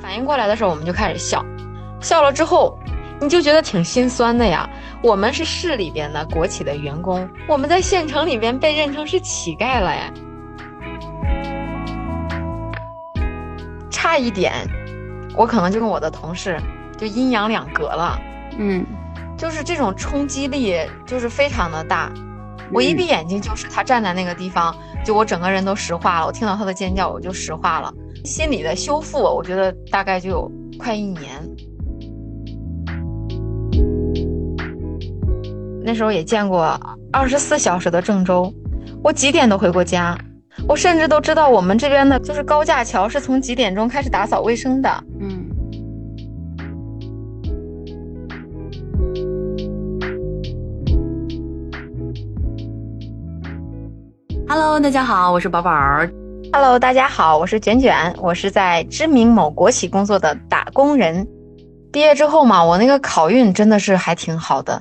反应过来的时候，我们就开始笑，笑了之后，你就觉得挺心酸的呀。我们是市里边的国企的员工，我们在县城里边被认成是乞丐了呀。差一点，我可能就跟我的同事就阴阳两隔了。嗯，就是这种冲击力就是非常的大。我一闭眼睛，就是他站在那个地方，就我整个人都石化了。我听到他的尖叫，我就石化了。心理的修复，我觉得大概就有快一年。那时候也见过二十四小时的郑州，我几点都回过家，我甚至都知道我们这边的就是高架桥是从几点钟开始打扫卫生的。Hello，大家好，我是宝宝。Hello，大家好，我是卷卷，我是在知名某国企工作的打工人。毕业之后嘛，我那个考运真的是还挺好的。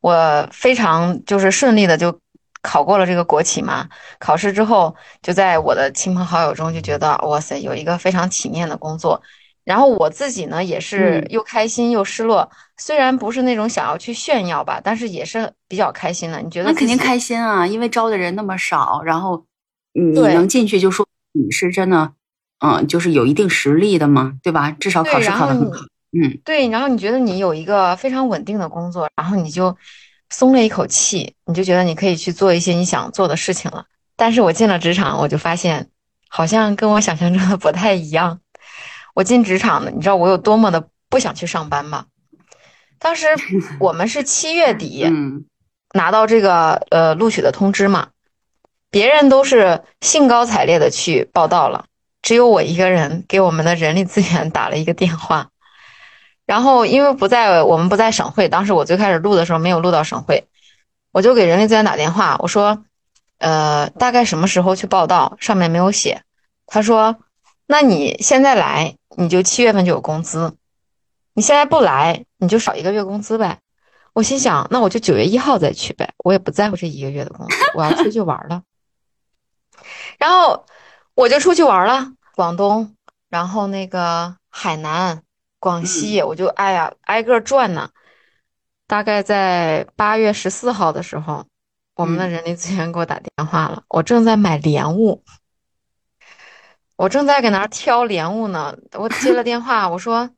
我非常就是顺利的就考过了这个国企嘛。考试之后，就在我的亲朋好友中就觉得哇塞，有一个非常体面的工作。然后我自己呢也是又开心又失落，虽然不是那种想要去炫耀吧，但是也是比较开心的。你觉得？那肯定开心啊，因为招的人那么少，然后你能进去就说你是真的，嗯，就是有一定实力的嘛，对吧？至少考试考得很好。嗯，对，然后你觉得你有一个非常稳定的工作，然后你就松了一口气，你就觉得你可以去做一些你想做的事情了。但是我进了职场，我就发现好像跟我想象中的不太一样。我进职场的，你知道我有多么的不想去上班吗？当时我们是七月底 拿到这个呃录取的通知嘛，别人都是兴高采烈的去报道了，只有我一个人给我们的人力资源打了一个电话。然后，因为不在我们不在省会，当时我最开始录的时候没有录到省会，我就给人力资源打电话，我说，呃，大概什么时候去报道？上面没有写。他说，那你现在来，你就七月份就有工资；你现在不来，你就少一个月工资呗。我心想，那我就九月一号再去呗，我也不在乎这一个月的工资，我要出去玩了。然后我就出去玩了，广东，然后那个海南。广西，我就哎呀，挨个转呢。大概在八月十四号的时候，我们的人力资源给我打电话了。我正在买莲雾，我正在搁那儿挑莲雾呢。我接了电话，我说：“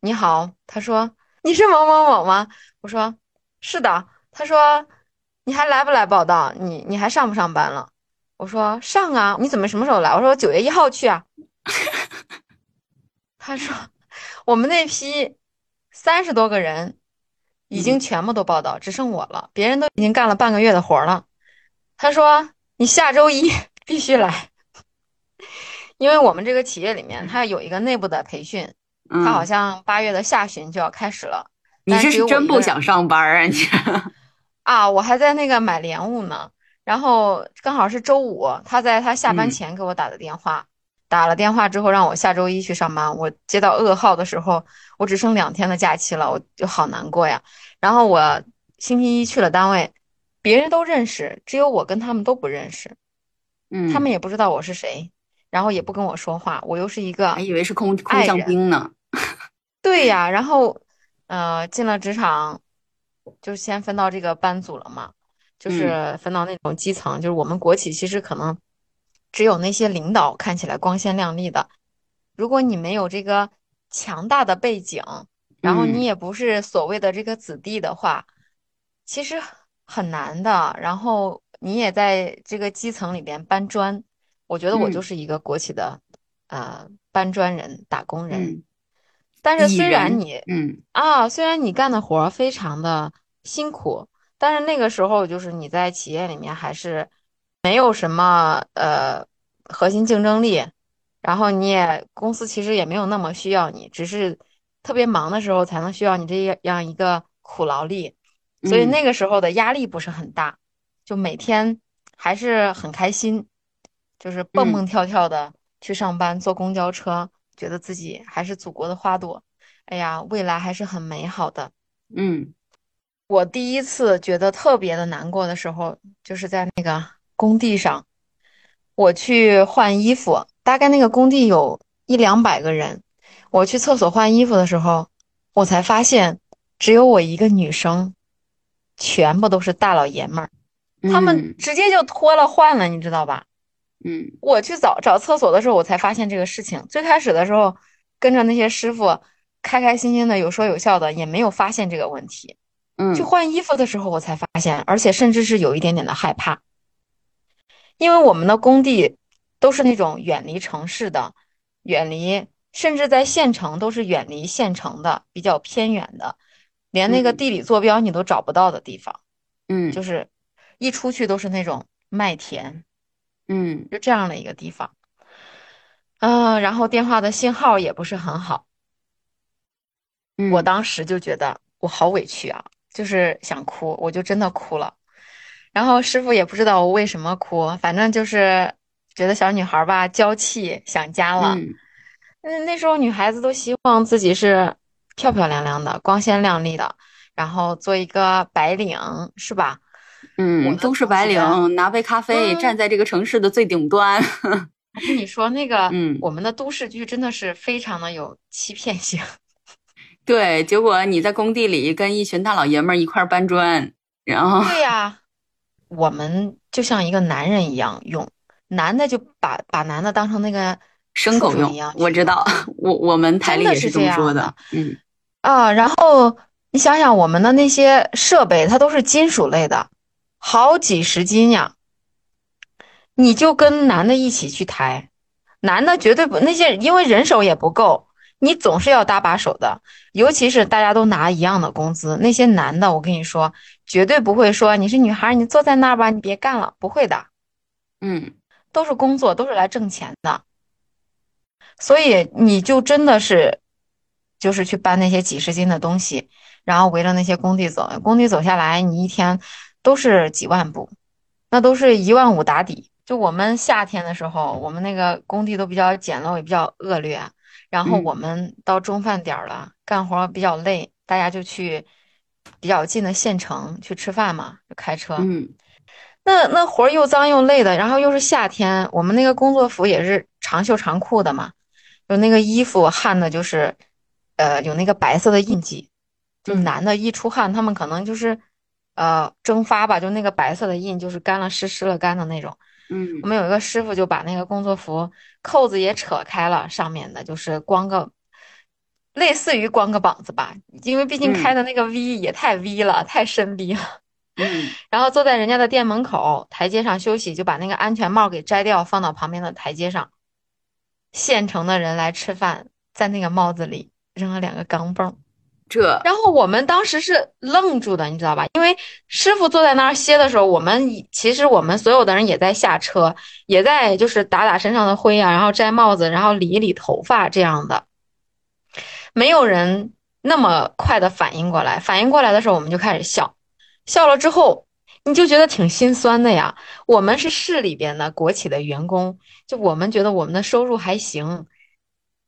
你好。”他说：“你是某某某吗？”我说：“是的。”他说：“你还来不来报道？你你还上不上班了？”我说：“上啊。”你怎么什么时候来？我说：“九月一号去啊。”他说。我们那批三十多个人已经全部都报道，只剩我了。别人都已经干了半个月的活了。他说：“你下周一 必须来，因为我们这个企业里面，它有一个内部的培训，它好像八月的下旬就要开始了。”你这是真不想上班啊？你 啊，我还在那个买莲雾呢。然后刚好是周五，他在他下班前给我打的电话。打了电话之后，让我下周一去上班。我接到噩耗的时候，我只剩两天的假期了，我就好难过呀。然后我星期一去了单位，别人都认识，只有我跟他们都不认识。嗯，他们也不知道我是谁，然后也不跟我说话。我又是一个，还以为是空空降兵呢。对呀，然后呃，进了职场，就先分到这个班组了嘛，就是分到那种基层，就是我们国企其实可能。只有那些领导看起来光鲜亮丽的，如果你没有这个强大的背景，然后你也不是所谓的这个子弟的话，其实很难的。然后你也在这个基层里边搬砖，我觉得我就是一个国企的呃搬砖人、打工人。但是虽然你嗯啊，虽然你干的活非常的辛苦，但是那个时候就是你在企业里面还是。没有什么呃核心竞争力，然后你也公司其实也没有那么需要你，只是特别忙的时候才能需要你这样一个苦劳力，所以那个时候的压力不是很大，就每天还是很开心，就是蹦蹦跳跳的去上班，坐公交车，觉得自己还是祖国的花朵。哎呀，未来还是很美好的。嗯，我第一次觉得特别的难过的时候，就是在那个工地上，我去换衣服，大概那个工地有一两百个人，我去厕所换衣服的时候，我才发现只有我一个女生，全部都是大老爷们儿，他们直接就脱了换了，你知道吧？嗯，我去找找厕所的时候，我才发现这个事情。最开始的时候，跟着那些师傅开开心心的，有说有笑的，也没有发现这个问题。嗯，去换衣服的时候，我才发现，而且甚至是有一点点的害怕，因为我们的工地都是那种远离城市的，远离，甚至在县城都是远离县城的，比较偏远的，连那个地理坐标你都找不到的地方。嗯，就是一出去都是那种麦田。嗯，就这样的一个地方，嗯，然后电话的信号也不是很好，我当时就觉得我好委屈啊，就是想哭，我就真的哭了。然后师傅也不知道我为什么哭，反正就是觉得小女孩吧娇气，想家了。嗯，那时候女孩子都希望自己是漂漂亮亮的、光鲜亮丽的，然后做一个白领，是吧？嗯，都是白领，拿杯咖啡，站在这个城市的最顶端。我跟你说，那个，嗯，我们的都市剧真的是非常的有欺骗性。对，结果你在工地里跟一群大老爷们儿一块搬砖，然后对呀，我们就像一个男人一样用，男的就把把男的当成那个牲口用一样。我知道，我我们台里也是这么说的。嗯啊，然后你想想，我们的那些设备，它都是金属类的。好几十斤呀！你就跟男的一起去抬，男的绝对不那些，因为人手也不够，你总是要搭把手的。尤其是大家都拿一样的工资，那些男的，我跟你说，绝对不会说你是女孩，你坐在那儿吧，你别干了，不会的。嗯，都是工作，都是来挣钱的。所以你就真的是，就是去搬那些几十斤的东西，然后围着那些工地走，工地走下来，你一天。都是几万步，那都是一万五打底。就我们夏天的时候，我们那个工地都比较简陋，也比较恶劣。然后我们到中饭点了，干活比较累，大家就去比较近的县城去吃饭嘛，就开车。嗯，那那活又脏又累的，然后又是夏天，我们那个工作服也是长袖长裤的嘛，就那个衣服汗的，就是呃有那个白色的印记。就男的一出汗，他们可能就是。呃，蒸发吧，就那个白色的印，就是干了湿，湿了干的那种。嗯，我们有一个师傅就把那个工作服扣子也扯开了，上面的就是光个，类似于光个膀子吧，因为毕竟开的那个 V 也太 V 了，太深 V 了。嗯，然后坐在人家的店门口台阶上休息，就把那个安全帽给摘掉，放到旁边的台阶上。县城的人来吃饭，在那个帽子里扔了两个钢镚。这，然后我们当时是愣住的，你知道吧？因为师傅坐在那儿歇的时候，我们其实我们所有的人也在下车，也在就是打打身上的灰啊，然后摘帽子，然后理一理头发这样的。没有人那么快的反应过来，反应过来的时候，我们就开始笑，笑了之后，你就觉得挺心酸的呀。我们是市里边的国企的员工，就我们觉得我们的收入还行，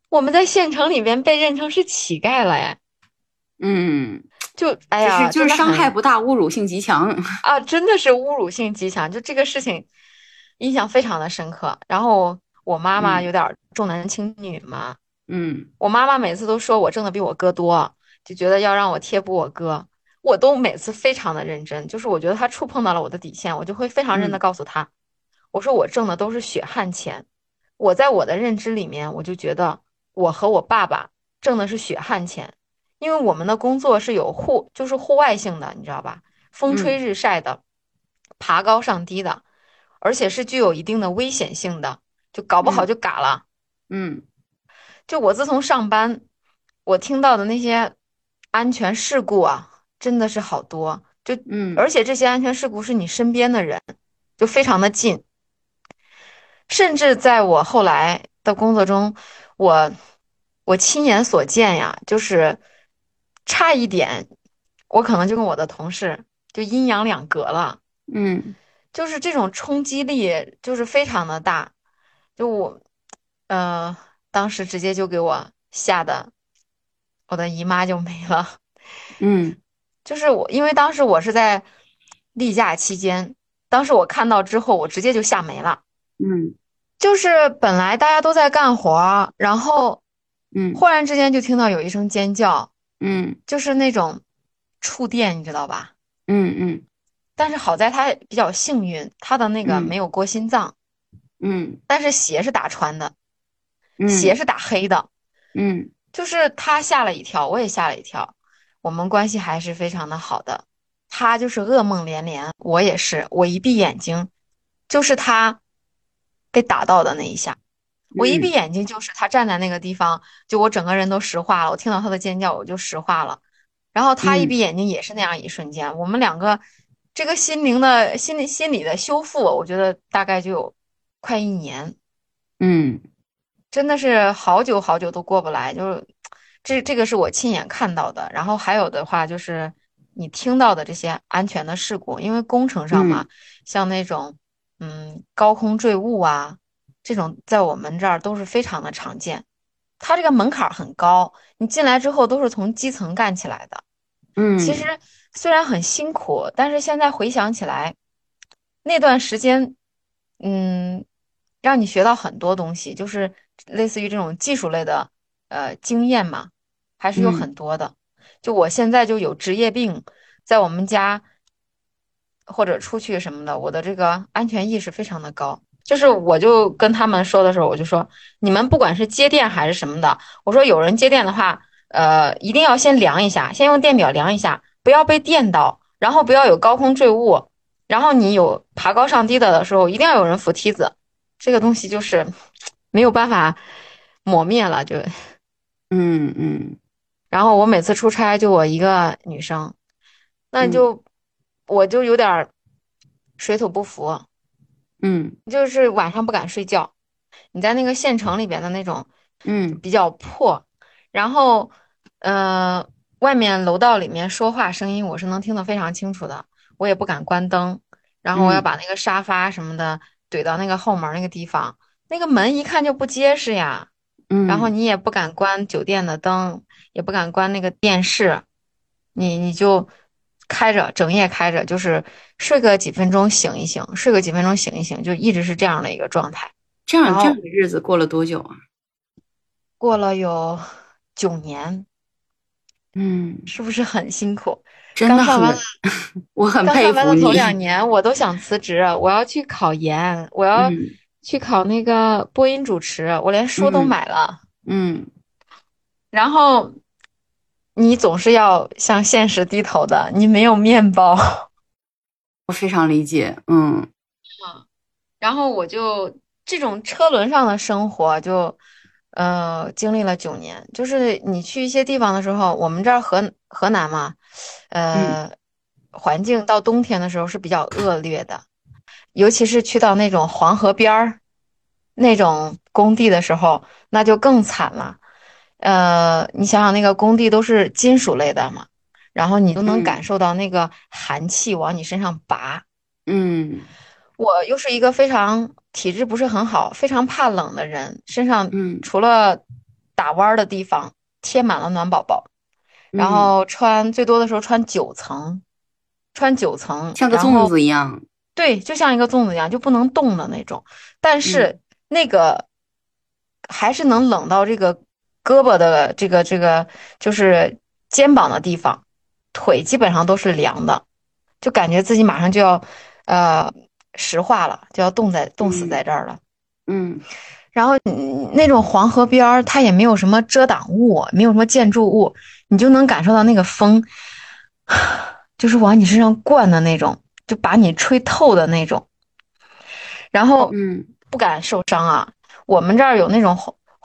我们在县城里边被认成是乞丐了呀。嗯，就哎呀，就是伤害不大，侮辱性极强 啊！真的是侮辱性极强，就这个事情印象非常的深刻。然后我妈妈有点重男轻女嘛，嗯，我妈妈每次都说我挣的比我哥多，就觉得要让我贴补我哥。我都每次非常的认真，就是我觉得他触碰到了我的底线，我就会非常认的告诉他，我说我挣的都是血汗钱。我在我的认知里面，我就觉得我和我爸爸挣的是血汗钱。因为我们的工作是有户，就是户外性的，你知道吧？风吹日晒的，爬高上低的，而且是具有一定的危险性的，就搞不好就嘎了。嗯，就我自从上班，我听到的那些安全事故啊，真的是好多。就嗯，而且这些安全事故是你身边的人，就非常的近。甚至在我后来的工作中，我我亲眼所见呀，就是。差一点，我可能就跟我的同事就阴阳两隔了。嗯，就是这种冲击力就是非常的大，就我，呃，当时直接就给我吓得我的姨妈就没了。嗯，就是我，因为当时我是在例假期间，当时我看到之后，我直接就吓没了。嗯，就是本来大家都在干活，然后，嗯，忽然之间就听到有一声尖叫，嗯，就是那种触电，你知道吧？嗯嗯。但是好在他比较幸运，他的那个没有过心脏。嗯。但是鞋是打穿的，嗯，鞋是打黑的。嗯，就是他吓了一跳，我也吓了一跳。我们关系还是非常的好的。他就是噩梦连连，我也是。我一闭眼睛，就是他被打到的那一下。我一闭眼睛，就是他站在那个地方，就我整个人都石化了。我听到他的尖叫，我就石化了。然后他一闭眼睛，也是那样一瞬间。我们两个这个心灵的心理心理的修复，我觉得大概就有快一年。嗯。真的是好久好久都过不来，就是这这个是我亲眼看到的。然后还有的话就是你听到的这些安全的事故，因为工程上嘛，像那种嗯高空坠物啊，这种在我们这儿都是非常的常见。它这个门槛很高，你进来之后都是从基层干起来的。嗯，其实虽然很辛苦，但是现在回想起来，那段时间，嗯，让你学到很多东西，就是。类似于这种技术类的，呃，经验嘛，还是有很多的。就我现在就有职业病，在我们家或者出去什么的，我的这个安全意识非常的高。就是我就跟他们说的时候，我就说，你们不管是接电还是什么的，我说有人接电的话，呃，一定要先量一下，先用电表量一下，不要被电到，然后不要有高空坠物，然后你有爬高上低的的时候，一定要有人扶梯子。这个东西就是。没有办法抹灭了，就，嗯嗯，然后我每次出差就我一个女生，那就我就有点水土不服，嗯，就是晚上不敢睡觉。你在那个县城里边的那种，嗯，比较破，然后，呃，外面楼道里面说话声音我是能听得非常清楚的，我也不敢关灯，然后我要把那个沙发什么的怼到那个后门那个地方。那个门一看就不结实呀，嗯，然后你也不敢关酒店的灯，也不敢关那个电视，你你就开着，整夜开着，就是睡个几分钟醒一醒，睡个几分钟醒一醒，就一直是这样的一个状态。这样这样的日子过了多久啊？过了有九年，嗯，是不是很辛苦？真的很，我很佩服你。头两年我都想辞职，我要去考研，我要。去考那个播音主持，我连书都买了。嗯，然后你总是要向现实低头的，你没有面包。我非常理解。嗯，嗯，然后我就这种车轮上的生活，就呃经历了九年。就是你去一些地方的时候，我们这儿河河南嘛，呃，环境到冬天的时候是比较恶劣的。尤其是去到那种黄河边儿那种工地的时候，那就更惨了。呃，你想想，那个工地都是金属类的嘛，然后你都能感受到那个寒气往你身上拔。嗯，我又是一个非常体质不是很好、非常怕冷的人，身上除了打弯的地方贴满了暖宝宝，然后穿最多的时候穿九层，穿九层像个粽子一样。对，就像一个粽子一样，就不能动的那种。但是那个还是能冷到这个胳膊的这个这个，就是肩膀的地方，腿基本上都是凉的，就感觉自己马上就要呃石化了，就要冻在冻死在这儿了。嗯，然后那种黄河边儿，它也没有什么遮挡物，没有什么建筑物，你就能感受到那个风，就是往你身上灌的那种。就把你吹透的那种，然后嗯，不敢受伤啊。我们这儿有那种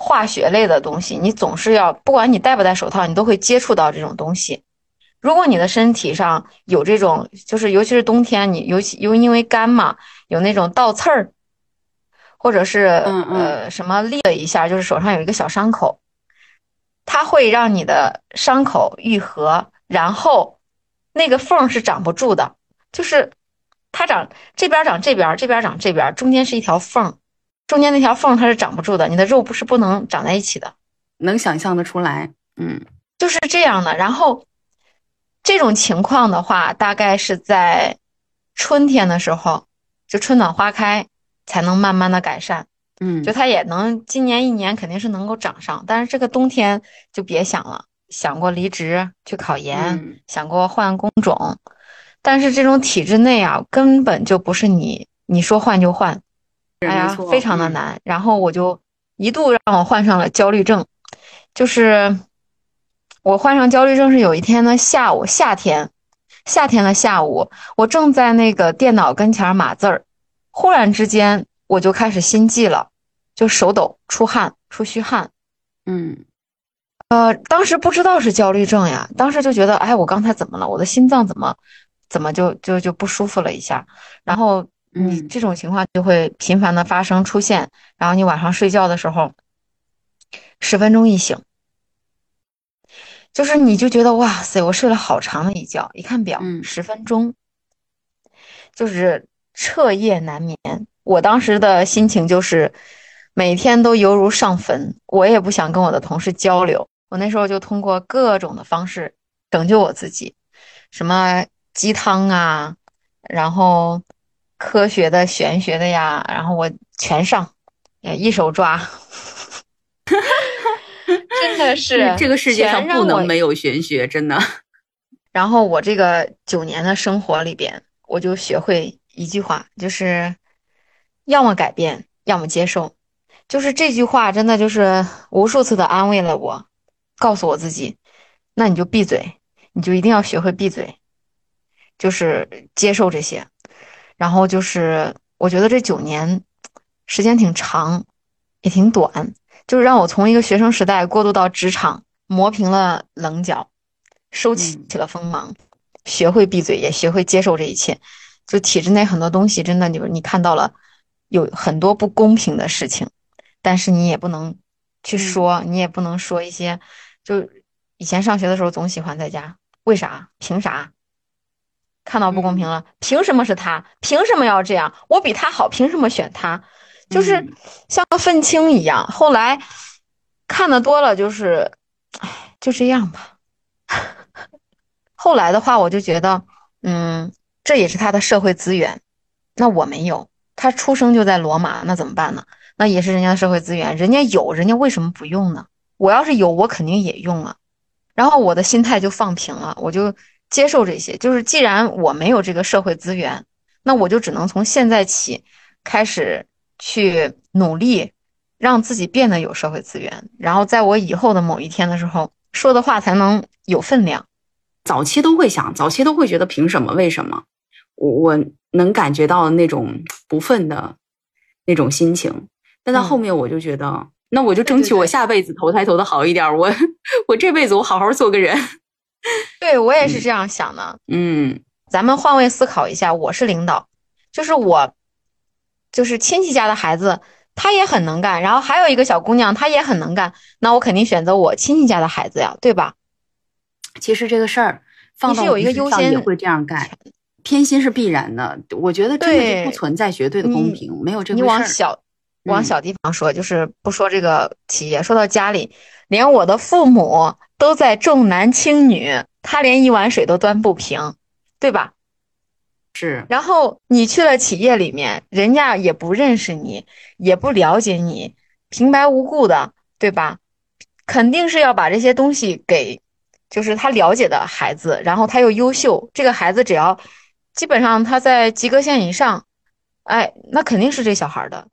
化学类的东西，你总是要，不管你戴不戴手套，你都会接触到这种东西。如果你的身体上有这种，就是尤其是冬天，你尤其又因为干嘛，有那种倒刺儿，或者是呃什么裂了一下，就是手上有一个小伤口，它会让你的伤口愈合，然后那个缝是长不住的。就是它长这边长这边，这边长这边，中间是一条缝，中间那条缝它是长不住的，你的肉不是不能长在一起的，能想象得出来。嗯，就是这样的。然后这种情况的话，大概是在春天的时候，就春暖花开才能慢慢的改善。嗯，就它也能今年一年肯定是能够长上，但是这个冬天就别想了。想过离职去考研，想过换工种，但是这种体制内啊，根本就不是你你说换就换，哎呀，非常的难。然后我就一度让我患上了焦虑症，就是我患上焦虑症是有一天的下午，夏天，夏天的下午，我正在那个电脑跟前码字儿，忽然之间我就开始心悸了，就手抖、出汗、出虚汗，嗯。呃，当时不知道是焦虑症呀，当时就觉得，哎，我刚才怎么了？我的心脏怎么，怎么就就就不舒服了一下？然后你这种情况就会频繁的发生出现，然后你晚上睡觉的时候，十分钟一醒，就是你就觉得哇塞，我睡了好长的一觉，一看表，十分钟，就是彻夜难眠。我当时的心情就是每天都犹如上坟，我也不想跟我的同事交流。我那时候就通过各种的方式拯救我自己，什么鸡汤啊，然后科学的、玄学的呀，然后我全上，也一手抓，真的是这个世界上不能没有玄学，真的。然后我这个九年的生活里边，我就学会一句话，就是要么改变，要么接受，就是这句话真的就是无数次的安慰了我。告诉我自己，那你就闭嘴，你就一定要学会闭嘴，就是接受这些。然后就是，我觉得这九年时间挺长，也挺短，就是让我从一个学生时代过渡到职场，磨平了棱角，收起起了锋芒，学会闭嘴，也学会接受这一切。就体制内很多东西，真的就是你看到了有很多不公平的事情，但是你也不能去说，你也不能说一些。就以前上学的时候，总喜欢在家，为啥？凭啥？看到不公平了，凭什么是他？凭什么要这样？我比他好，凭什么选他？就是像个愤青一样。后来看的多了，就是，唉，就这样吧。后来的话，我就觉得，嗯，这也是他的社会资源，那我没有。他出生就在罗马，那怎么办呢？那也是人家的社会资源，人家有，人家为什么不用呢？我要是有，我肯定也用了，然后我的心态就放平了，我就接受这些。就是既然我没有这个社会资源，那我就只能从现在起开始去努力，让自己变得有社会资源，然后在我以后的某一天的时候说的话才能有分量。早期都会想，早期都会觉得凭什么？为什么？我我能感觉到那种不忿的那种心情，但到后面我就觉得。那我就争取我下辈子投胎投的好一点，我 我这辈子我好好做个人。对我也是这样想的。嗯，咱们换位思考一下，我是领导，就是我，就是亲戚家的孩子，他也很能干，然后还有一个小姑娘，她也很能干，那我肯定选择我亲戚家的孩子呀，对吧？其实这个事儿放到有一个优先也会这样干，偏心是必然的。我觉得这个就不存在绝对的公平，没有这个事儿。往小地方说，就是不说这个企业，说到家里，连我的父母都在重男轻女，他连一碗水都端不平，对吧？是。然后你去了企业里面，人家也不认识你，也不了解你，平白无故的，对吧？肯定是要把这些东西给，就是他了解的孩子，然后他又优秀，这个孩子只要基本上他在及格线以上，哎，那肯定是这小孩的。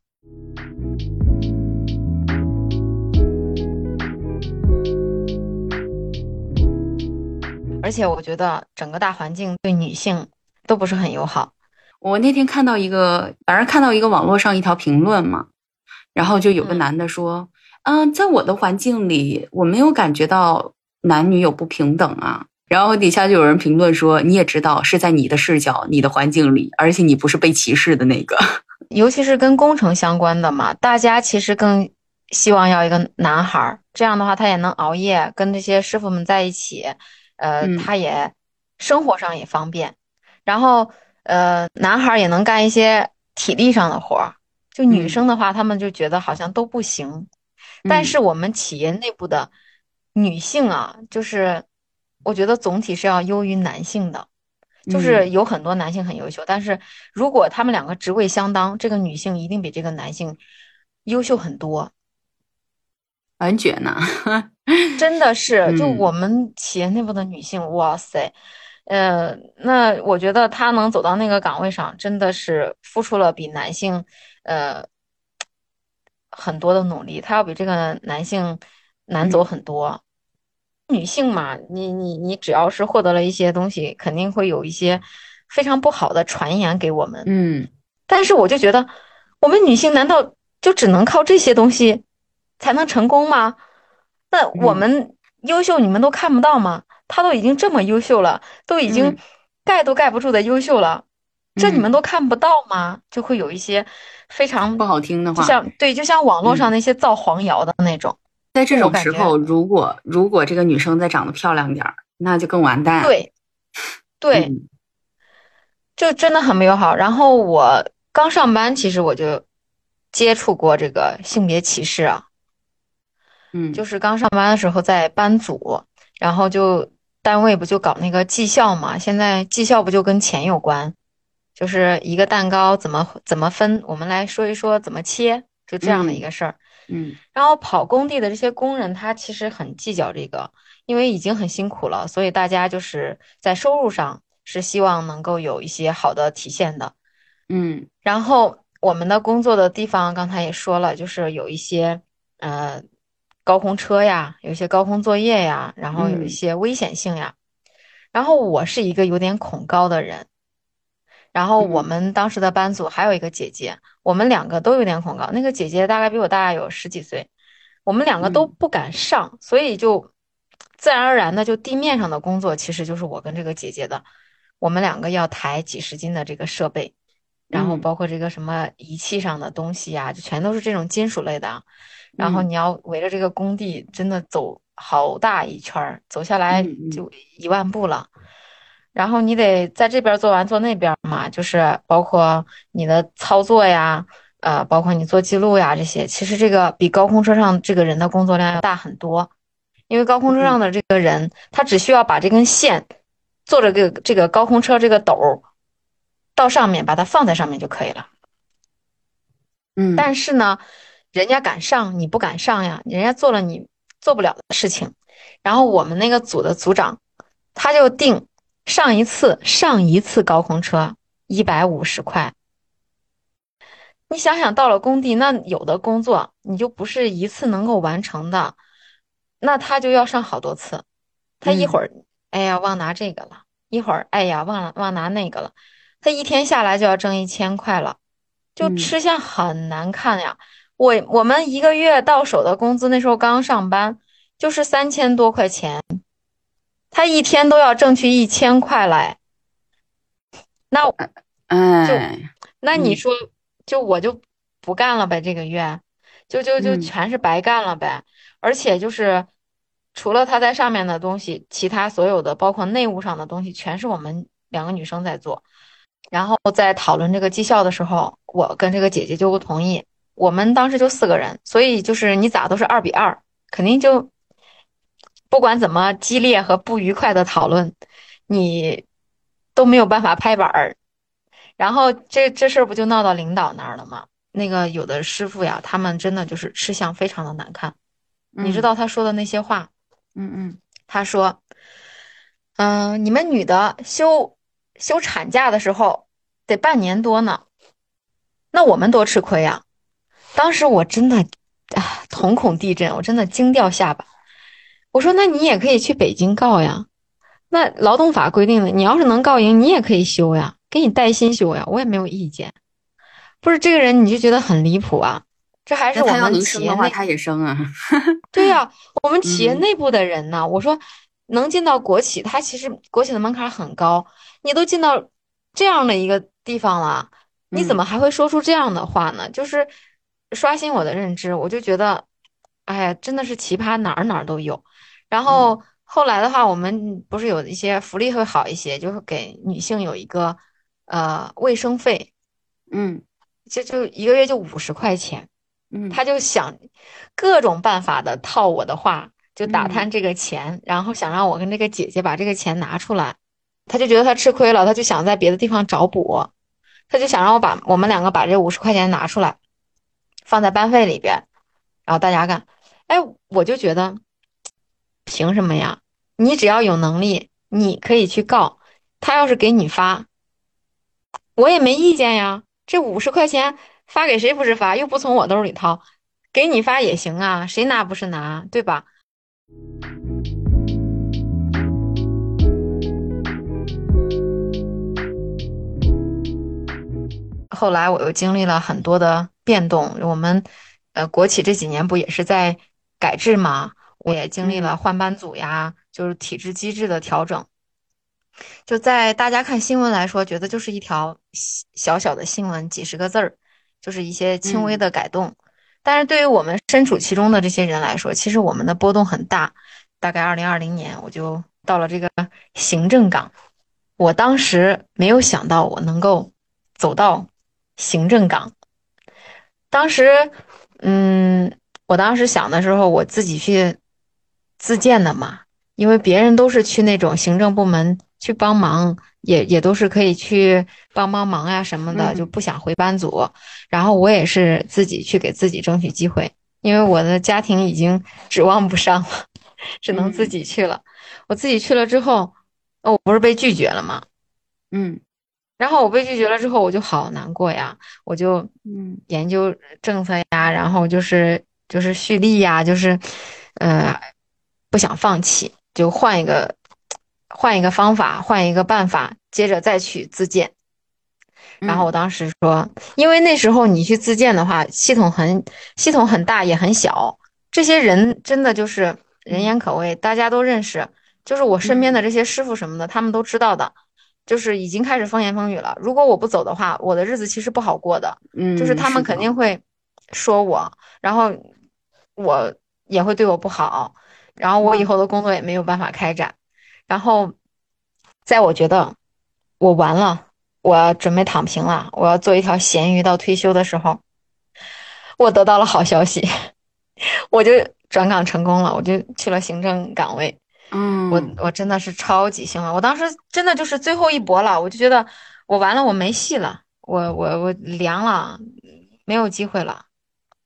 而且我觉得整个大环境对女性都不是很友好。我那天看到一个，反正看到一个网络上一条评论嘛，然后就有个男的说：“嗯，在我的环境里，我没有感觉到男女有不平等啊。”然后底下就有人评论说：“你也知道是在你的视角、你的环境里，而且你不是被歧视的那个。”尤其是跟工程相关的嘛，大家其实更希望要一个男孩儿，这样的话他也能熬夜，跟这些师傅们在一起。呃，他也生活上也方便，然后呃，男孩也能干一些体力上的活儿，就女生的话，他们就觉得好像都不行。但是我们企业内部的女性啊，就是我觉得总体是要优于男性的，就是有很多男性很优秀，但是如果他们两个职位相当，这个女性一定比这个男性优秀很多。完全呢，真的是，就我们企业内部的女性，哇塞，呃，那我觉得她能走到那个岗位上，真的是付出了比男性，呃，很多的努力，她要比这个男性难走很多。女性嘛，你你你只要是获得了一些东西，肯定会有一些非常不好的传言给我们。嗯，但是我就觉得，我们女性难道就只能靠这些东西？才能成功吗？那我们优秀，你们都看不到吗？他都已经这么优秀了，都已经盖都盖不住的优秀了，这你们都看不到吗？就会有一些非常不好听的话，就像对，就像网络上那些造黄谣的那种。在这种时候，如果如果这个女生再长得漂亮点儿，那就更完蛋。对，对，就真的很没有好。然后我刚上班，其实我就接触过这个性别歧视啊。嗯，就是刚上班的时候在班组，然后就单位不就搞那个绩效嘛？现在绩效不就跟钱有关？就是一个蛋糕怎么怎么分，我们来说一说怎么切，就这样的一个事儿。嗯，然后跑工地的这些工人，他其实很计较这个，因为已经很辛苦了，所以大家就是在收入上是希望能够有一些好的体现的。嗯，然后我们的工作的地方刚才也说了，就是有一些呃。高空车呀，有一些高空作业呀，然后有一些危险性呀。然后我是一个有点恐高的人，然后我们当时的班组还有一个姐姐，我们两个都有点恐高。那个姐姐大概比我大有十几岁，我们两个都不敢上，所以就自然而然的就地面上的工作其实就是我跟这个姐姐的。我们两个要抬几十斤的这个设备，然后包括这个什么仪器上的东西呀，就全都是这种金属类的。然后你要围着这个工地真的走好大一圈儿，走下来就一万步了。然后你得在这边做完做那边嘛，就是包括你的操作呀，呃，包括你做记录呀这些。其实这个比高空车上这个人的工作量要大很多，因为高空车上的这个人他只需要把这根线坐着这个这个高空车这个斗到上面，把它放在上面就可以了。嗯，但是呢。人家敢上，你不敢上呀？人家做了你做不了的事情，然后我们那个组的组长，他就定上一次上一次高空车一百五十块。你想想，到了工地，那有的工作你就不是一次能够完成的，那他就要上好多次。他一会儿哎呀忘拿这个了，一会儿哎呀忘了忘拿那个了，他一天下来就要挣一千块了，就吃相很难看呀。我我们一个月到手的工资，那时候刚上班，就是三千多块钱，他一天都要挣去一千块来，那，哎，那你说，就我就不干了呗，这个月，就就就全是白干了呗，而且就是除了他在上面的东西，其他所有的包括内务上的东西，全是我们两个女生在做，然后在讨论这个绩效的时候，我跟这个姐姐就不同意。我们当时就四个人，所以就是你咋都是二比二，肯定就不管怎么激烈和不愉快的讨论，你都没有办法拍板儿。然后这这事儿不就闹到领导那儿了吗？那个有的师傅呀，他们真的就是吃相非常的难看。你知道他说的那些话？嗯嗯，他说：“嗯，你们女的休休产假的时候得半年多呢，那我们多吃亏呀。”当时我真的啊，瞳孔地震，我真的惊掉下巴。我说：“那你也可以去北京告呀，那劳动法规定的，你要是能告赢，你也可以休呀，给你带薪休呀，我也没有意见。”不是这个人，你就觉得很离谱啊？这还是我们企业内他也生啊？对呀，我们企业内部的人呢？我说能进到国企，他其实国企的门槛很高，你都进到这样的一个地方了，你怎么还会说出这样的话呢？就是。刷新我的认知，我就觉得，哎呀，真的是奇葩，哪儿哪儿都有。然后后来的话，我们不是有一些福利会好一些，就是给女性有一个呃卫生费，嗯，就就一个月就五十块钱，嗯，他就想各种办法的套我的话，就打探这个钱，然后想让我跟这个姐姐把这个钱拿出来。他就觉得他吃亏了，他就想在别的地方找补，他就想让我把我们两个把这五十块钱拿出来，放在班费里边，然后大家干。哎，我就觉得，凭什么呀？你只要有能力，你可以去告他。要是给你发，我也没意见呀。这五十块钱发给谁不是发，又不从我兜里掏，给你发也行啊，谁拿不是拿，对吧？后来我又经历了很多的变动，我们，呃，国企这几年不也是在改制吗？我也经历了换班组呀，就是体制机制的调整。就在大家看新闻来说，觉得就是一条小小的新闻，几十个字儿，就是一些轻微的改动。但是对于我们身处其中的这些人来说，其实我们的波动很大。大概二零二零年，我就到了这个行政岗，我当时没有想到我能够走到。行政岗，当时，嗯，我当时想的时候，我自己去自荐的嘛，因为别人都是去那种行政部门去帮忙，也也都是可以去帮帮忙呀什么的，就不想回班组。然后我也是自己去给自己争取机会，因为我的家庭已经 指望不上了，只能自己去了。我自己去了之后，哦，我不是被拒绝了吗？嗯。然后我被拒绝了之后，我就好难过呀，我就嗯研究政策呀，然后就是就是蓄力呀，就是，呃，不想放弃，就换一个换一个方法，换一个办法，接着再去自荐。然后我当时说，因为那时候你去自荐的话，系统很系统很大也很小，这些人真的就是人言可畏，大家都认识，就是我身边的这些师傅什么的，他们都知道的。就是已经开始风言风语了。如果我不走的话，我的日子其实不好过的。嗯，就是他们肯定会说我，然后我也会对我不好，然后我以后的工作也没有办法开展。然后在我觉得我完了，我要准备躺平了，我要做一条咸鱼到退休的时候，我得到了好消息，我就转岗成功了，我就去了行政岗位。嗯，我我真的是超级兴奋，我当时真的就是最后一搏了，我就觉得我完了，我没戏了，我我我凉了，没有机会了，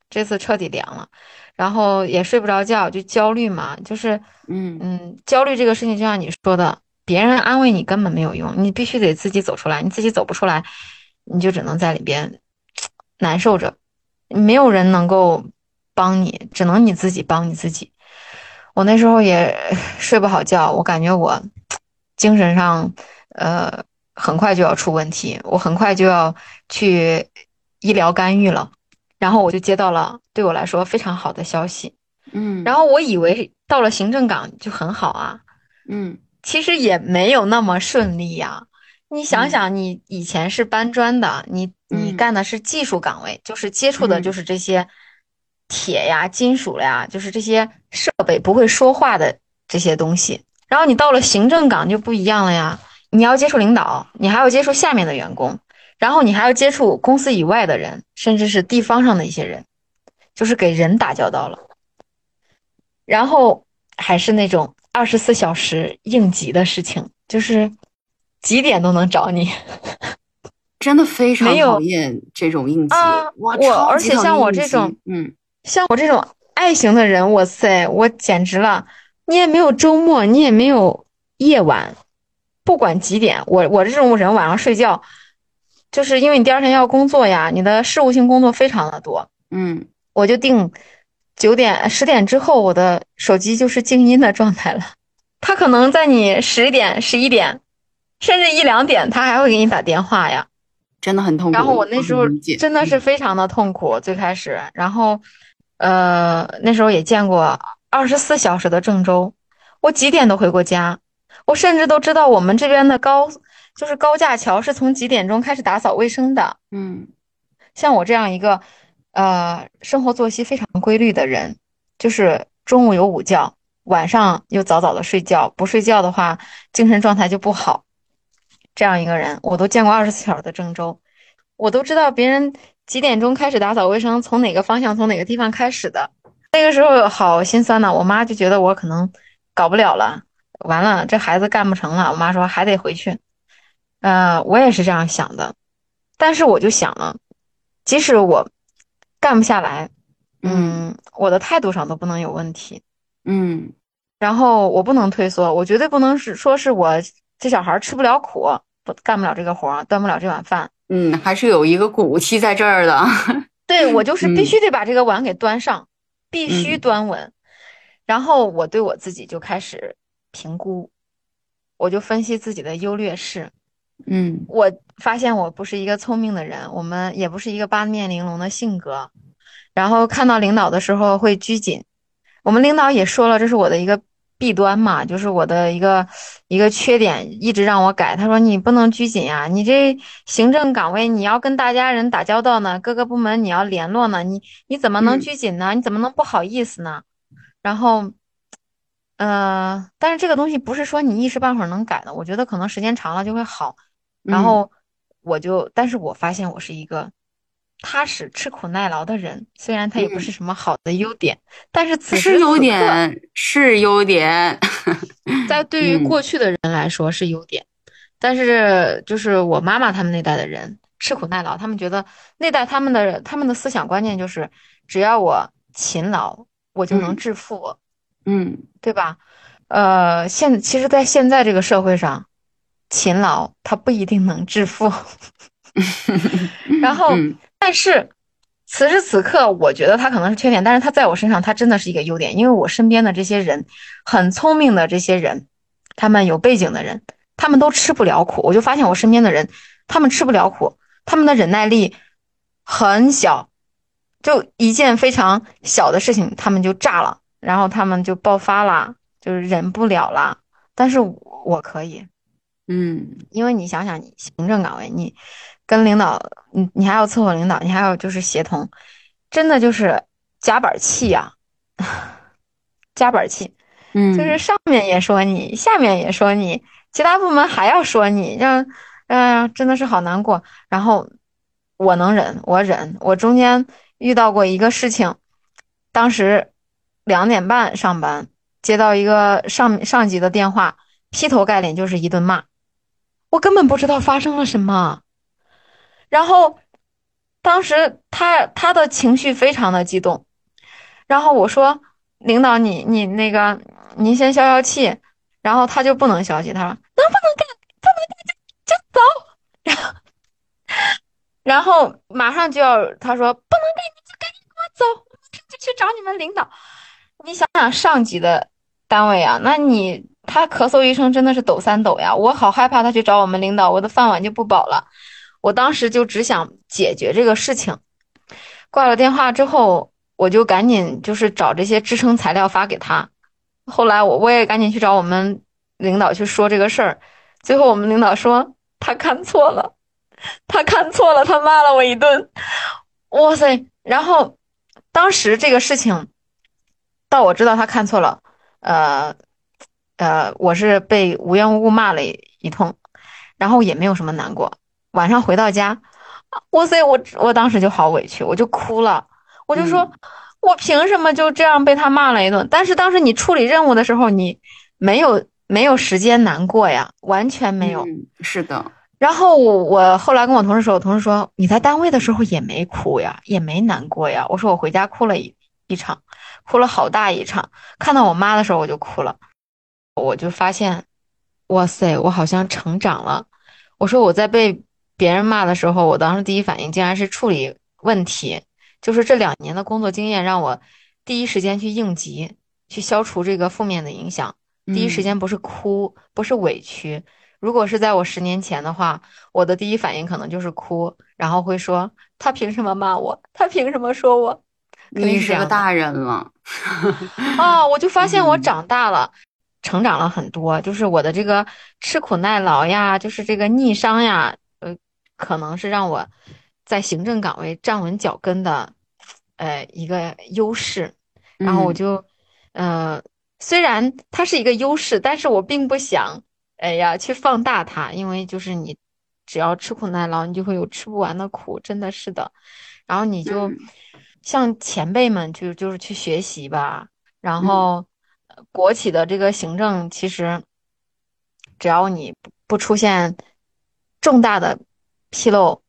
这次彻底凉了，然后也睡不着觉，就焦虑嘛，就是嗯嗯，焦虑这个事情就像你说的，别人安慰你根本没有用，你必须得自己走出来，你自己走不出来，你就只能在里边难受着，没有人能够帮你，只能你自己帮你自己。我那时候也睡不好觉，我感觉我精神上，呃，很快就要出问题，我很快就要去医疗干预了。然后我就接到了对我来说非常好的消息，嗯，然后我以为到了行政岗就很好啊，嗯，其实也没有那么顺利呀。你想想，你以前是搬砖的，你你干的是技术岗位，就是接触的就是这些。铁呀，金属呀，就是这些设备不会说话的这些东西。然后你到了行政岗就不一样了呀，你要接触领导，你还要接触下面的员工，然后你还要接触公司以外的人，甚至是地方上的一些人，就是给人打交道了。然后还是那种二十四小时应急的事情，就是几点都能找你，真的非常讨厌这种应急。我而且像我这种，嗯。像我这种爱型的人，哇塞，我简直了！你也没有周末，你也没有夜晚，不管几点，我我这种人晚上睡觉，就是因为你第二天要工作呀，你的事务性工作非常的多，嗯，我就定九点十点之后，我的手机就是静音的状态了。他可能在你十点、十一点，甚至一两点，他还会给你打电话呀，真的很痛苦。然后我那时候真的是非常的痛苦，最开始，然后。呃，那时候也见过二十四小时的郑州，我几点都回过家，我甚至都知道我们这边的高就是高架桥是从几点钟开始打扫卫生的。嗯，像我这样一个呃生活作息非常规律的人，就是中午有午觉，晚上又早早的睡觉，不睡觉的话精神状态就不好。这样一个人，我都见过二十四小时的郑州，我都知道别人。几点钟开始打扫卫生？从哪个方向？从哪个地方开始的？那个时候好心酸呐，我妈就觉得我可能搞不了了，完了这孩子干不成了，我妈说还得回去。呃，我也是这样想的，但是我就想了，即使我干不下来，嗯，我的态度上都不能有问题，嗯，然后我不能退缩，我绝对不能是说是我这小孩吃不了苦，不干不了这个活，端不了这碗饭，嗯，还是有一个骨气在这儿的。对我就是必须得把这个碗给端上，必须端稳，然后我对我自己就开始评估，我就分析自己的优劣势。嗯，我发现我不是一个聪明的人，我们也不是一个八面玲珑的性格，然后看到领导的时候会拘谨。我们领导也说了，这是我的一个弊端嘛，就是我的一个一个缺点，一直让我改。他说你不能拘谨呀，你这行政岗位你要跟大家人打交道呢，各个部门你要联络呢，你你怎么能拘谨呢？你怎么能不好意思呢？然后，呃，但是这个东西不是说你一时半会儿能改的，我觉得可能时间长了就会好。然后我就，但是我发现我是一个踏实、吃苦耐劳的人。虽然他也不是什么好的优点，但是此时是优点，是优点，在对于过去的人来说是优点。但是就是我妈妈他们那代的人吃苦耐劳，他们觉得那代他们的他们的思想观念就是，只要我勤劳，我就能致富。嗯，对吧？呃，现其实，在现在这个社会上。勤劳，他不一定能致富。然后，但是此时此刻，我觉得他可能是缺点，但是他在我身上，他真的是一个优点。因为我身边的这些人，很聪明的这些人，他们有背景的人，他们都吃不了苦。我就发现我身边的人，他们吃不了苦，他们的忍耐力很小，就一件非常小的事情，他们就炸了，然后他们就爆发了，就是忍不了了。但是我可以。嗯，因为你想想，你行政岗位，你跟领导，你你还要伺候领导，你还要就是协同，真的就是夹板气呀，夹板气，嗯，就是上面也说你，下面也说你，其他部门还要说你，让，哎真的是好难过。然后我能忍，我忍。我中间遇到过一个事情，当时两点半上班，接到一个上上级的电话，劈头盖脸就是一顿骂。我根本不知道发生了什么，然后当时他他的情绪非常的激动，然后我说：“领导，你你那个，您先消消气。”然后他就不能消气，他说：“能不能干？不能干就就走。”然后然后马上就要他说：“不能干你就赶紧给我走，我就去找你们领导。”你想想上级的单位啊，那你。他咳嗽一声，真的是抖三抖呀！我好害怕他去找我们领导，我的饭碗就不保了。我当时就只想解决这个事情。挂了电话之后，我就赶紧就是找这些支撑材料发给他。后来我我也赶紧去找我们领导去说这个事儿。最后我们领导说他看错了，他看错了，他骂了我一顿。哇塞！然后当时这个事情到我知道他看错了，呃。呃，我是被无缘无故骂了一通，然后也没有什么难过。晚上回到家，哇塞，我我当时就好委屈，我就哭了，我就说，我凭什么就这样被他骂了一顿？但是当时你处理任务的时候，你没有没有时间难过呀，完全没有。是的。然后我我后来跟我同事说，我同事说你在单位的时候也没哭呀，也没难过呀。我说我回家哭了一一场，哭了好大一场。看到我妈的时候我就哭了。我就发现，哇塞，我好像成长了。我说我在被别人骂的时候，我当时第一反应竟然是处理问题。就是这两年的工作经验让我第一时间去应急，去消除这个负面的影响。第一时间不是哭，不是委屈。如果是在我十年前的话，我的第一反应可能就是哭，然后会说他凭什么骂我？他凭什么说我？你是个大人了 啊！我就发现我长大了。成长了很多，就是我的这个吃苦耐劳呀，就是这个逆商呀，呃，可能是让我在行政岗位站稳脚跟的，呃，一个优势。然后我就，呃，虽然它是一个优势，但是我并不想，哎呀，去放大它，因为就是你只要吃苦耐劳，你就会有吃不完的苦，真的是的。然后你就，向前辈们就就是去学习吧。然后，国企的这个行政其实，只要你不出现重大的纰漏，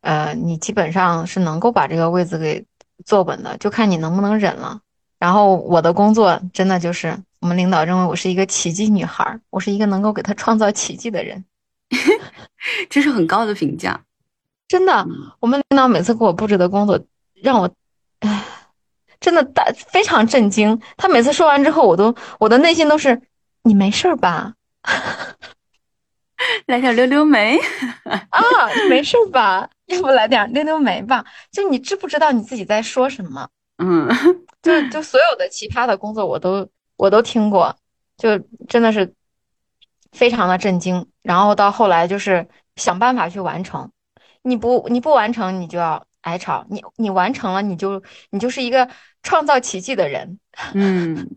呃，你基本上是能够把这个位子给坐稳的，就看你能不能忍了。然后我的工作真的就是我们领导认为我是一个奇迹女孩，我是一个能够给他创造奇迹的人，这是很高的评价。真的，我们领导每次给我布置的工作，让我，唉，真的大非常震惊。他每次说完之后，我都我的内心都是，你没事吧？来点溜溜梅 啊，没事吧？要不来点溜溜梅吧？就你知不知道你自己在说什么？嗯，就就所有的奇葩的工作我都我都听过，就真的是非常的震惊。然后到后来就是想办法去完成。你不你不完成，你就要挨吵；你你完成了，你就你就是一个创造奇迹的人。嗯，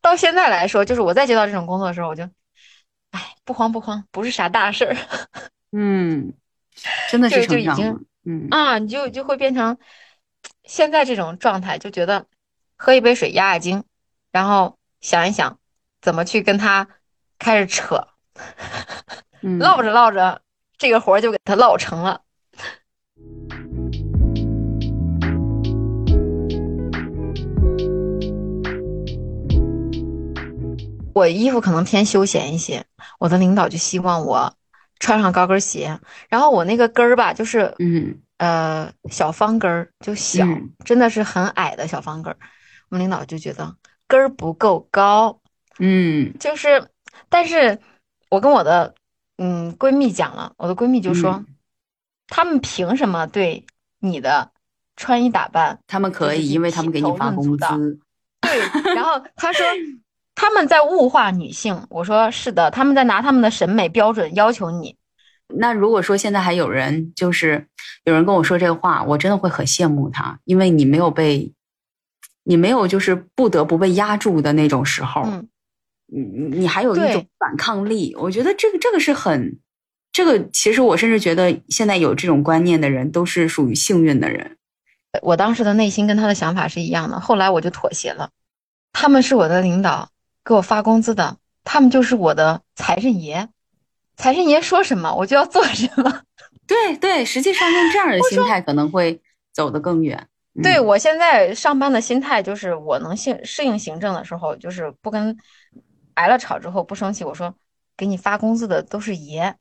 到现在来说，就是我在接到这种工作的时候，我就，哎，不慌不慌，不是啥大事儿。嗯，真的是就已经，嗯啊，你就就会变成现在这种状态，就觉得喝一杯水压压惊，然后想一想怎么去跟他开始扯，唠着唠着。这个活就给他唠成了。我衣服可能偏休闲一些，我的领导就希望我穿上高跟鞋，然后我那个跟儿吧，就是嗯呃小方跟儿，就小，真的是很矮的小方跟儿。我们领导就觉得跟儿不够高，嗯，就是，但是我跟我的。嗯，闺蜜讲了，我的闺蜜就说，他们凭什么对你的穿衣打扮？他们可以，因为他们给你发工资。对，然后她说他们在物化女性。我说是的，他们在拿他们的审美标准要求你。那如果说现在还有人就是有人跟我说这话，我真的会很羡慕他，因为你没有被，你没有就是不得不被压住的那种时候。嗯。你你还有一种反抗力，我觉得这个这个是很，这个其实我甚至觉得现在有这种观念的人都是属于幸运的人。我当时的内心跟他的想法是一样的，后来我就妥协了。他们是我的领导，给我发工资的，他们就是我的财神爷，财神爷说什么我就要做什么。对对，实际上用这样的心态可能会走得更远。对我现在上班的心态就是，我能适适应行政的时候，就是不跟。挨了吵之后不生气，我说给你发工资的都是爷，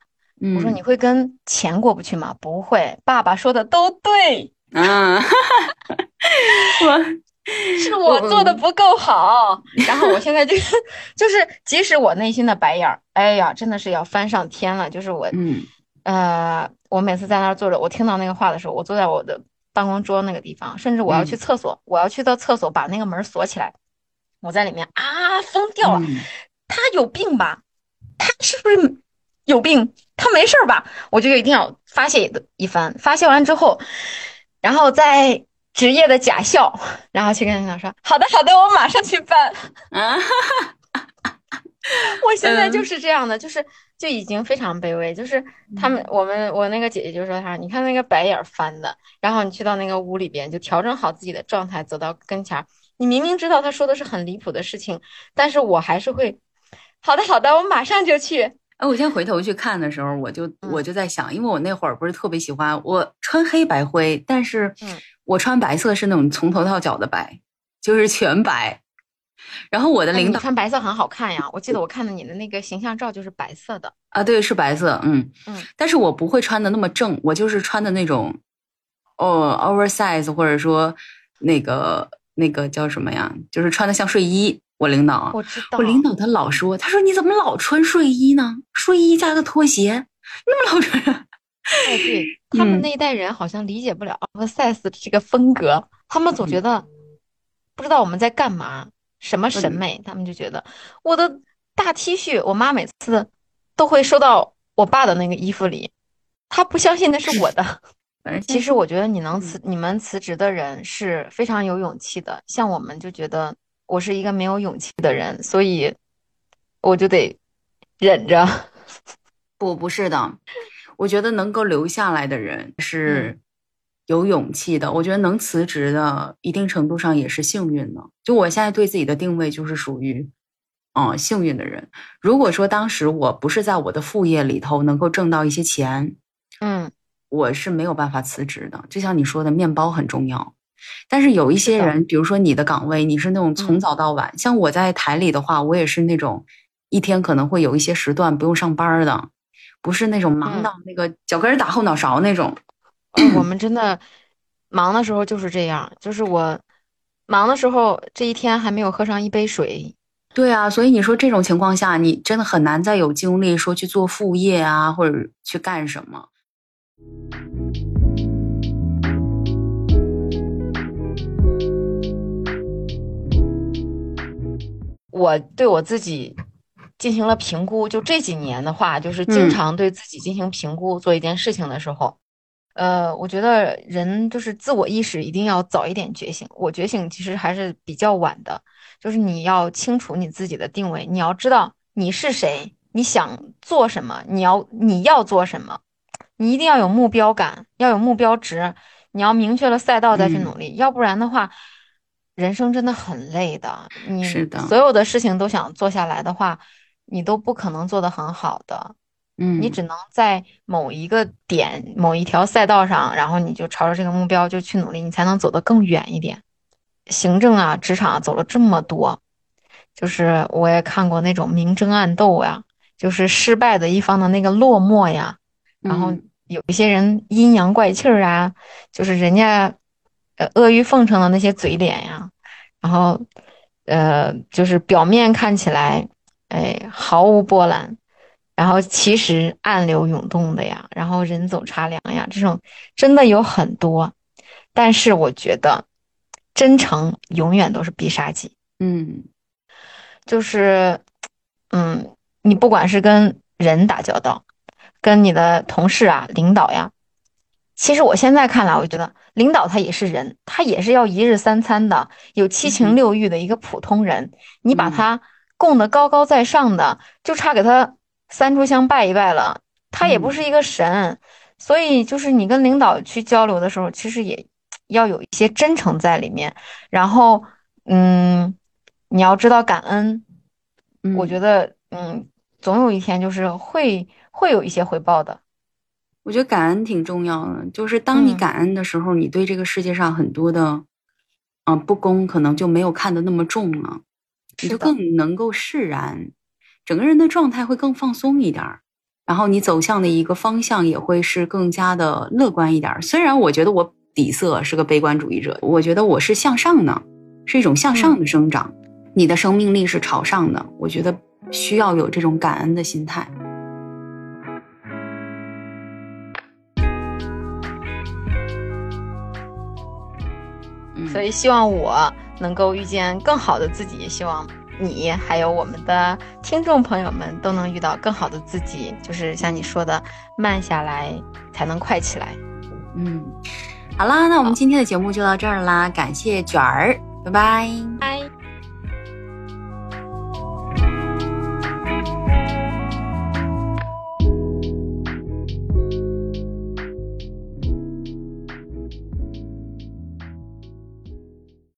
我说你会跟钱过不去吗？不会，爸爸说的都对，嗯，我 是我做的不够好，然后我现在就 就是，即使我内心的白眼儿，哎呀，真的是要翻上天了。就是我，嗯，呃，我每次在那儿坐着，我听到那个话的时候，我坐在我的办公桌那个地方，甚至我要去厕所，我要去到厕所把那个门锁起来。我在里面啊，疯掉了！他有病吧？他是不是有病？他没事吧？我就一定要发泄一番。发泄完之后，然后再职业的假笑，然后去跟领导说：“好的，好的，我马上去办。”啊，我现在就是这样的，就是就已经非常卑微。就是他们，我们，我那个姐姐就说：“她，你看那个白眼翻的，然后你去到那个屋里边，就调整好自己的状态，走到跟前儿。”你明明知道他说的是很离谱的事情，但是我还是会，好的好的，我马上就去。哎，我先回头去看的时候，我就我就在想，因为我那会儿不是特别喜欢我穿黑白灰，但是我穿白色是那种从头到脚的白，就是全白。然后我的领导穿白色很好看呀，我记得我看的你的那个形象照就是白色的啊，对，是白色，嗯嗯。但是我不会穿的那么正，我就是穿的那种哦，oversize 或者说那个。那个叫什么呀？就是穿的像睡衣。我领导，我知道。我领导他老说，他说你怎么老穿睡衣呢？睡衣加个拖鞋，那么老穿。哎，对他们那一代人好像理解不了 oversize 这个风格，他们总觉得不知道我们在干嘛，什么审美，他们就觉得我的大 T 恤，我妈每次都会收到我爸的那个衣服里，他不相信那是我的。其实我觉得你能辞你们辞职的人是非常有勇气的，像我们就觉得我是一个没有勇气的人，所以我就得忍着。不，不是的，我觉得能够留下来的人是有勇气的。我觉得能辞职的，一定程度上也是幸运的。就我现在对自己的定位就是属于，嗯，幸运的人。如果说当时我不是在我的副业里头能够挣到一些钱，嗯，我是没有办法辞职的。就像你说的，面包很重要。但是有一些人，比如说你的岗位，你是那种从早到晚。像我在台里的话，我也是那种一天可能会有一些时段不用上班的。不是那种忙到那个脚跟打后脑勺那种，我们真的忙的时候就是这样，就是我忙的时候，这一天还没有喝上一杯水。对啊，所以你说这种情况下，你真的很难再有精力说去做副业啊，或者去干什么。我对我自己。进行了评估，就这几年的话，就是经常对自己进行评估，做一件事情的时候，呃，我觉得人就是自我意识一定要早一点觉醒。我觉醒其实还是比较晚的，就是你要清楚你自己的定位，你要知道你是谁，你想做什么，你要你要做什么，你一定要有目标感，要有目标值，你要明确了赛道再去努力，要不然的话，人生真的很累的。你所有的事情都想做下来的话。你都不可能做得很好的，嗯，你只能在某一个点、某一条赛道上，然后你就朝着这个目标就去努力，你才能走得更远一点。行政啊，职场走了这么多，就是我也看过那种明争暗斗呀，就是失败的一方的那个落寞呀，然后有一些人阴阳怪气儿啊，就是人家呃阿谀奉承的那些嘴脸呀，然后呃就是表面看起来。哎，毫无波澜，然后其实暗流涌动的呀，然后人走茶凉呀，这种真的有很多。但是我觉得，真诚永远都是必杀技。嗯，就是，嗯，你不管是跟人打交道，跟你的同事啊、领导呀，其实我现在看来，我觉得领导他也是人，他也是要一日三餐的，有七情六欲的一个普通人，你把他。供得高高在上的，就差给他三炷香拜一拜了。他也不是一个神，所以就是你跟领导去交流的时候，其实也要有一些真诚在里面。然后，嗯，你要知道感恩。我觉得，嗯，总有一天就是会会有一些回报的。我觉得感恩挺重要的，就是当你感恩的时候，你对这个世界上很多的，嗯，不公可能就没有看得那么重了。你就更能够释然，整个人的状态会更放松一点儿，然后你走向的一个方向也会是更加的乐观一点儿。虽然我觉得我底色是个悲观主义者，我觉得我是向上的，是一种向上的生长。你的生命力是朝上的，我觉得需要有这种感恩的心态。所以希望我。能够遇见更好的自己，希望你还有我们的听众朋友们都能遇到更好的自己。就是像你说的，慢下来才能快起来。嗯，好啦，那我们今天的节目就到这儿啦，感谢卷儿，拜拜，拜。